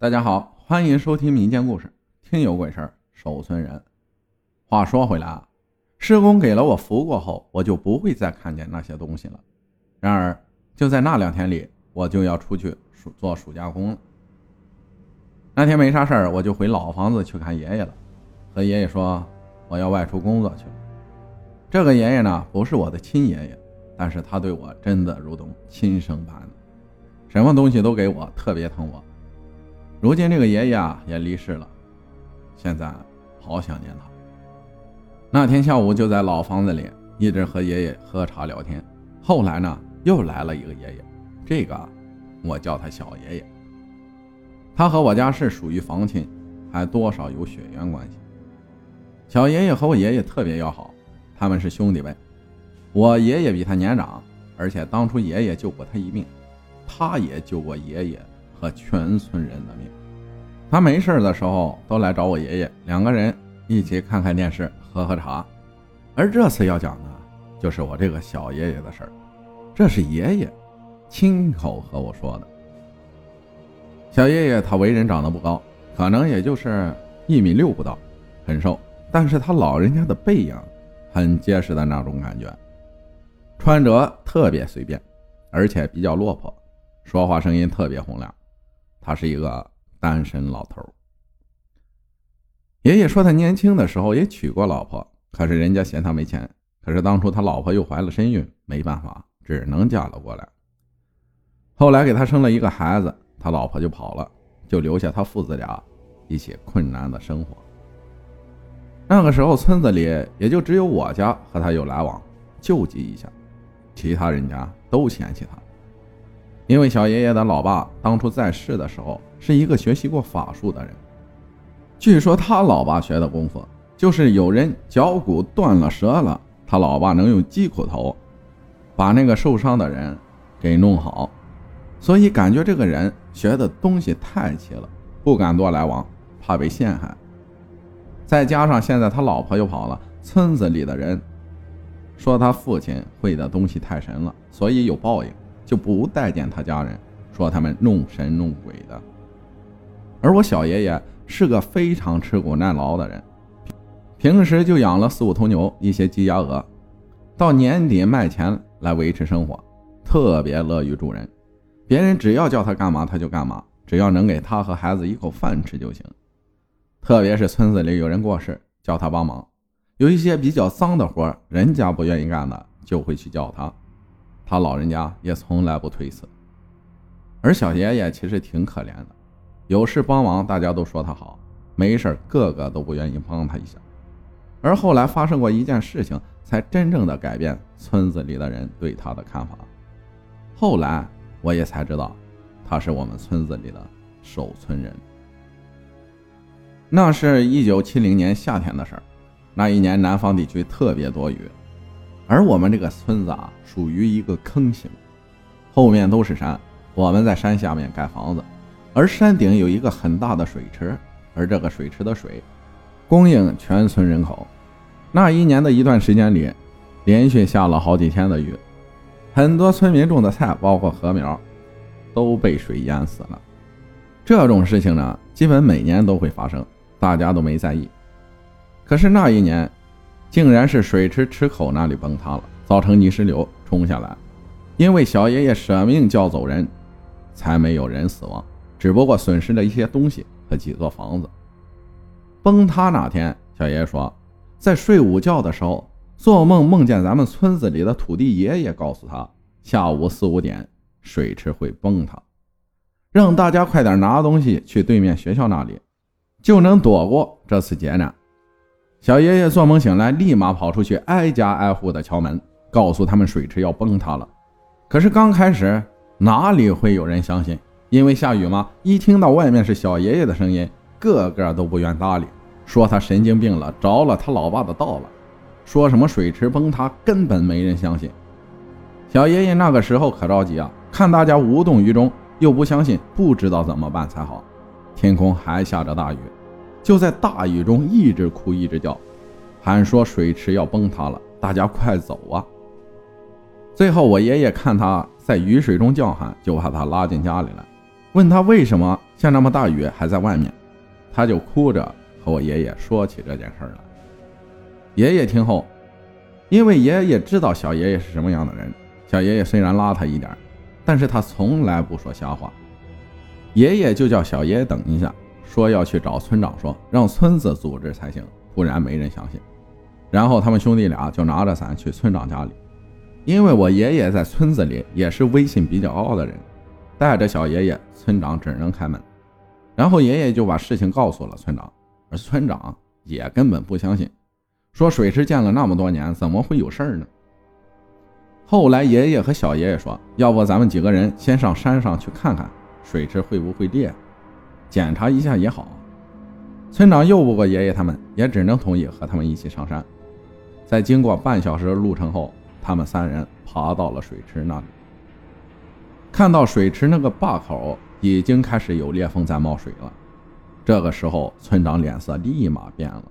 大家好，欢迎收听民间故事，听有鬼事儿，守村人。话说回来啊，师公给了我符过后，我就不会再看见那些东西了。然而，就在那两天里，我就要出去暑做暑假工了。那天没啥事儿，我就回老房子去看爷爷了，和爷爷说我要外出工作去了。这个爷爷呢，不是我的亲爷爷，但是他对我真的如同亲生般的，什么东西都给我，特别疼我。如今这个爷爷啊也离世了，现在好想念他。那天下午就在老房子里一直和爷爷喝茶聊天。后来呢又来了一个爷爷，这个我叫他小爷爷。他和我家是属于房亲，还多少有血缘关系。小爷爷和我爷爷特别要好，他们是兄弟辈。我爷爷比他年长，而且当初爷爷救过他一命，他也救过爷爷。和全村人的命，他没事的时候都来找我爷爷，两个人一起看看电视，喝喝茶。而这次要讲的，就是我这个小爷爷的事儿。这是爷爷亲口和我说的。小爷爷他为人长得不高，可能也就是一米六不到，很瘦，但是他老人家的背影很结实的那种感觉，穿着特别随便，而且比较落魄，说话声音特别洪亮。他是一个单身老头。爷爷说他年轻的时候也娶过老婆，可是人家嫌他没钱。可是当初他老婆又怀了身孕，没办法，只能嫁了过来。后来给他生了一个孩子，他老婆就跑了，就留下他父子俩一起困难的生活。那个时候村子里也就只有我家和他有来往，救济一下，其他人家都嫌弃他。因为小爷爷的老爸当初在世的时候是一个学习过法术的人，据说他老爸学的功夫就是有人脚骨断了折了，他老爸能用鸡骨头把那个受伤的人给弄好，所以感觉这个人学的东西太齐了，不敢多来往，怕被陷害。再加上现在他老婆又跑了，村子里的人说他父亲会的东西太神了，所以有报应。就不待见他家人，说他们弄神弄鬼的。而我小爷爷是个非常吃苦耐劳的人，平时就养了四五头牛，一些鸡鸭鹅，到年底卖钱来维持生活，特别乐于助人。别人只要叫他干嘛，他就干嘛，只要能给他和孩子一口饭吃就行。特别是村子里有人过世，叫他帮忙，有一些比较脏的活，人家不愿意干的，就会去叫他。他老人家也从来不推辞，而小爷爷其实挺可怜的，有事帮忙大家都说他好，没事个个都不愿意帮他一下。而后来发生过一件事情，才真正的改变村子里的人对他的看法。后来我也才知道，他是我们村子里的守村人。那是一九七零年夏天的事儿，那一年南方地区特别多雨。而我们这个村子啊，属于一个坑形，后面都是山，我们在山下面盖房子，而山顶有一个很大的水池，而这个水池的水供应全村人口。那一年的一段时间里，连续下了好几天的雨，很多村民种的菜，包括禾苗，都被水淹死了。这种事情呢，基本每年都会发生，大家都没在意。可是那一年。竟然是水池池口那里崩塌了，造成泥石流冲下来。因为小爷爷舍命叫走人，才没有人死亡，只不过损失了一些东西和几座房子。崩塌那天，小爷爷说，在睡午觉的时候，做梦梦见咱们村子里的土地爷爷告诉他，下午四五点水池会崩塌，让大家快点拿东西去对面学校那里，就能躲过这次劫难。小爷爷做梦醒来，立马跑出去，挨家挨户的敲门，告诉他们水池要崩塌了。可是刚开始哪里会有人相信？因为下雨嘛，一听到外面是小爷爷的声音，个个都不愿搭理，说他神经病了，着了他老爸的道了。说什么水池崩塌，根本没人相信。小爷爷那个时候可着急啊，看大家无动于衷，又不相信，不知道怎么办才好。天空还下着大雨。就在大雨中一直哭一直叫，喊说水池要崩塌了，大家快走啊！最后我爷爷看他在雨水中叫喊，就把他拉进家里来，问他为什么下那么大雨还在外面，他就哭着和我爷爷说起这件事了。爷爷听后，因为爷爷知道小爷爷是什么样的人，小爷爷虽然邋遢一点，但是他从来不说瞎话。爷爷就叫小爷爷等一下，说要去找村长说，让村子组织才行，不然没人相信。然后他们兄弟俩就拿着伞去村长家里，因为我爷爷在村子里也是威信比较高的人，带着小爷爷，村长只能开门。然后爷爷就把事情告诉了村长，而村长也根本不相信，说水池建了那么多年，怎么会有事儿呢？后来爷爷和小爷爷说，要不咱们几个人先上山上去看看。水池会不会裂？检查一下也好。村长拗不过爷爷他们，也只能同意和他们一起上山。在经过半小时的路程后，他们三人爬到了水池那里，看到水池那个坝口已经开始有裂缝在冒水了。这个时候，村长脸色立马变了，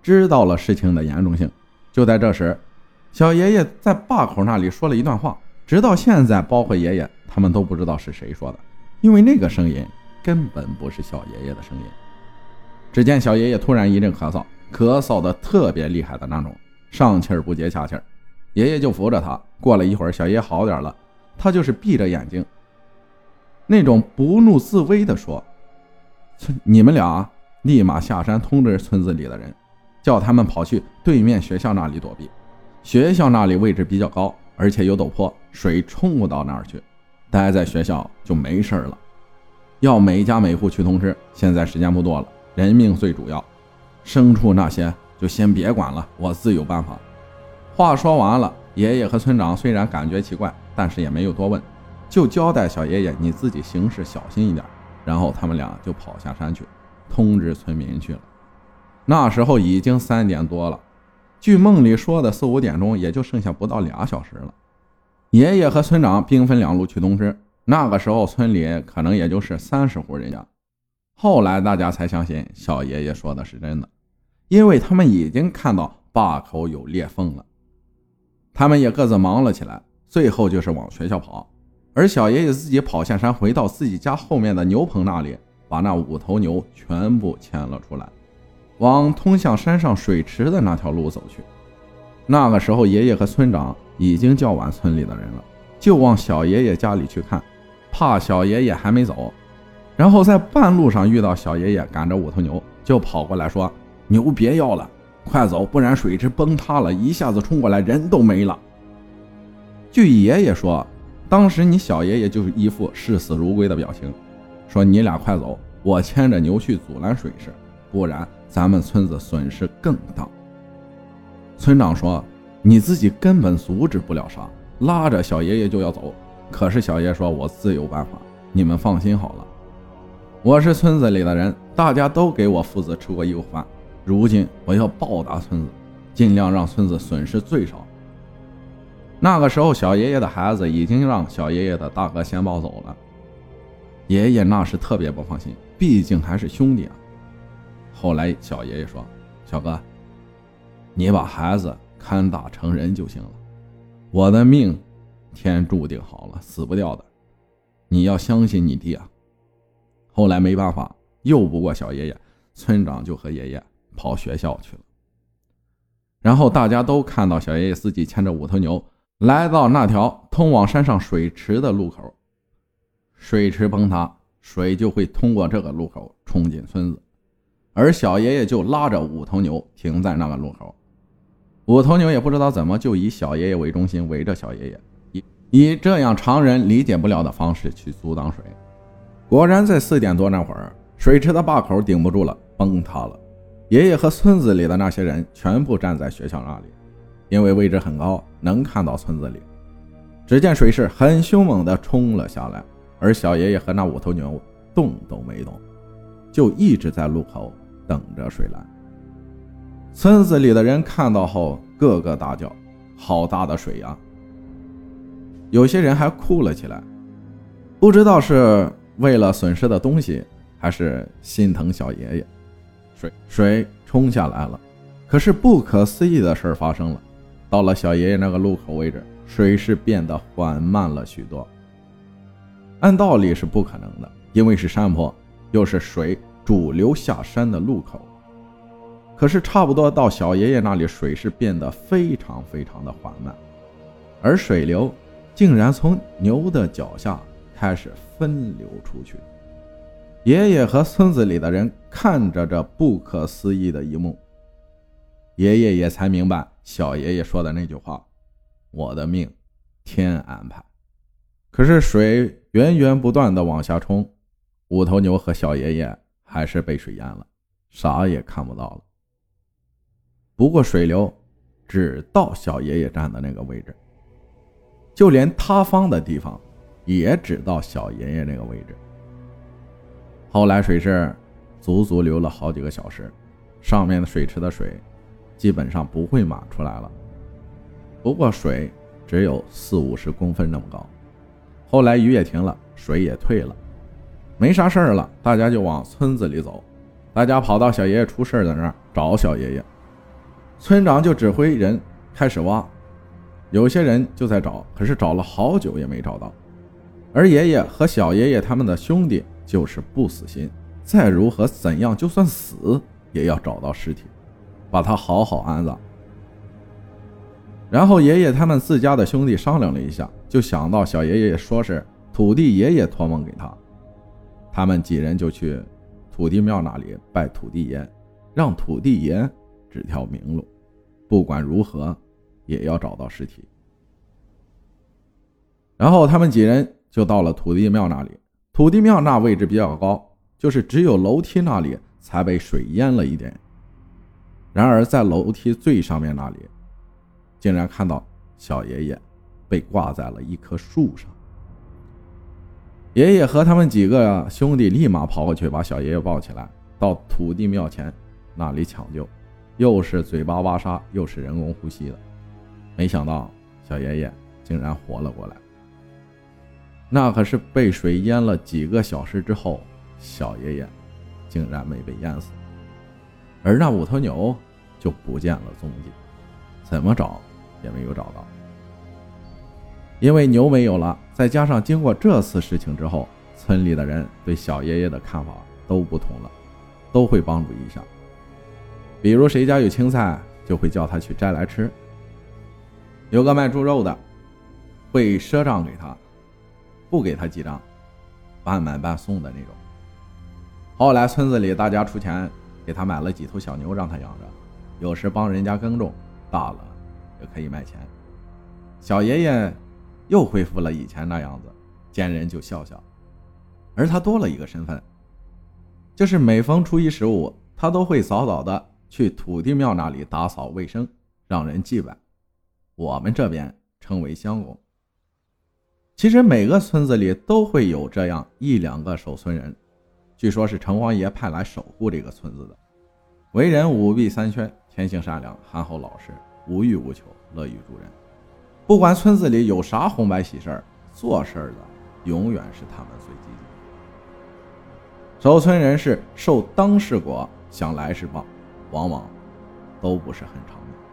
知道了事情的严重性。就在这时，小爷爷在坝口那里说了一段话，直到现在，包括爷爷他们都不知道是谁说的。因为那个声音根本不是小爷爷的声音。只见小爷爷突然一阵咳嗽，咳嗽的特别厉害的那种，上气儿不接下气儿。爷爷就扶着他。过了一会儿，小爷爷好点了，他就是闭着眼睛，那种不怒自威的说：“，你们俩立马下山通知村子里的人，叫他们跑去对面学校那里躲避。学校那里位置比较高，而且有陡坡，水冲不到那儿去。”待在学校就没事了，要每家每户去通知。现在时间不多了，人命最主要，牲畜那些就先别管了，我自有办法。话说完了，爷爷和村长虽然感觉奇怪，但是也没有多问，就交代小爷爷你自己行事小心一点。然后他们俩就跑下山去通知村民去了。那时候已经三点多了，据梦里说的四五点钟，也就剩下不到俩小时了。爷爷和村长兵分两路去通知。那个时候村里可能也就是三十户人家。后来大家才相信小爷爷说的是真的，因为他们已经看到坝口有裂缝了。他们也各自忙了起来，最后就是往学校跑。而小爷爷自己跑下山，回到自己家后面的牛棚那里，把那五头牛全部牵了出来，往通向山上水池的那条路走去。那个时候，爷爷和村长。已经叫完村里的人了，就往小爷爷家里去看，怕小爷爷还没走。然后在半路上遇到小爷爷赶着五头牛，就跑过来说：“牛别要了，快走，不然水池崩塌了，一下子冲过来，人都没了。”据爷爷说，当时你小爷爷就是一副视死如归的表情，说：“你俩快走，我牵着牛去阻拦水势，不然咱们村子损失更大。”村长说。你自己根本阻止不了啥，拉着小爷爷就要走。可是小爷说：“我自有办法，你们放心好了。我是村子里的人，大家都给我父子吃过一口饭。如今我要报答村子，尽量让村子损失最少。”那个时候，小爷爷的孩子已经让小爷爷的大哥先抱走了。爷爷那是特别不放心，毕竟还是兄弟啊。后来小爷爷说：“小哥，你把孩子……”看大成人就行了，我的命天注定好了，死不掉的。你要相信你爹啊。后来没办法，拗不过小爷爷，村长就和爷爷跑学校去了。然后大家都看到小爷爷自己牵着五头牛来到那条通往山上水池的路口，水池崩塌，水就会通过这个路口冲进村子，而小爷爷就拉着五头牛停在那个路口。五头牛也不知道怎么就以小爷爷为中心围着小爷爷，以这样常人理解不了的方式去阻挡水。果然在四点多那会儿，水池的坝口顶不住了，崩塌了。爷爷和村子里的那些人全部站在学校那里，因为位置很高，能看到村子里。只见水势很凶猛地冲了下来，而小爷爷和那五头牛动都没动，就一直在路口等着水来。村子里的人看到后，个个大叫：“好大的水呀！”有些人还哭了起来，不知道是为了损失的东西，还是心疼小爷爷。水水冲下来了，可是不可思议的事发生了：到了小爷爷那个路口位置，水势变得缓慢了许多。按道理是不可能的，因为是山坡，又是水主流下山的路口。可是差不多到小爷爷那里，水势变得非常非常的缓慢，而水流竟然从牛的脚下开始分流出去。爷爷和村子里的人看着这不可思议的一幕，爷爷也才明白小爷爷说的那句话：“我的命，天安排。”可是水源源不断的往下冲，五头牛和小爷爷还是被水淹了，啥也看不到了。不过水流只到小爷爷站的那个位置，就连塌方的地方也只到小爷爷那个位置。后来水势足足流了好几个小时，上面的水池的水基本上不会满出来了。不过水只有四五十公分那么高。后来雨也停了，水也退了，没啥事儿了，大家就往村子里走。大家跑到小爷爷出事的那儿找小爷爷。村长就指挥人开始挖，有些人就在找，可是找了好久也没找到。而爷爷和小爷爷他们的兄弟就是不死心，再如何怎样，就算死也要找到尸体，把他好好安葬。然后爷爷他们自家的兄弟商量了一下，就想到小爷爷说是土地爷爷托梦给他，他们几人就去土地庙那里拜土地爷，让土地爷。指条明路，不管如何也要找到尸体。然后他们几人就到了土地庙那里。土地庙那位置比较高，就是只有楼梯那里才被水淹了一点。然而在楼梯最上面那里，竟然看到小爷爷被挂在了一棵树上。爷爷和他们几个兄弟立马跑过去，把小爷爷抱起来，到土地庙前那里抢救。又是嘴巴挖沙，又是人工呼吸的，没想到小爷爷竟然活了过来。那可是被水淹了几个小时之后，小爷爷竟然没被淹死，而那五头牛就不见了踪迹，怎么找也没有找到。因为牛没有了，再加上经过这次事情之后，村里的人对小爷爷的看法都不同了，都会帮助一下。比如谁家有青菜，就会叫他去摘来吃。有个卖猪肉的，会赊账给他，不给他记账，半买半送的那种。后来村子里大家出钱给他买了几头小牛，让他养着，有时帮人家耕种，大了也可以卖钱。小爷爷又恢复了以前那样子，见人就笑笑。而他多了一个身份，就是每逢初一十五，他都会早早的。去土地庙那里打扫卫生，让人祭拜。我们这边称为乡公。其实每个村子里都会有这样一两个守村人，据说是城隍爷派来守护这个村子的。为人五弊三缺，天性善良，憨厚老实，无欲无求，乐于助人。不管村子里有啥红白喜事儿，做事儿的永远是他们最积极。守村人是受当世果，想来世报。往往都不是很长命。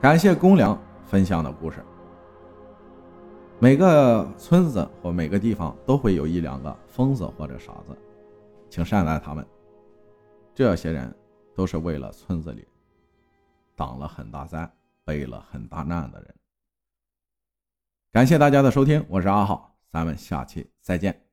感谢公良分享的故事。每个村子或每个地方都会有一两个疯子或者傻子，请善待他们。这些人都是为了村子里挡了很大灾、背了很大难的人。感谢大家的收听，我是阿浩，咱们下期再见。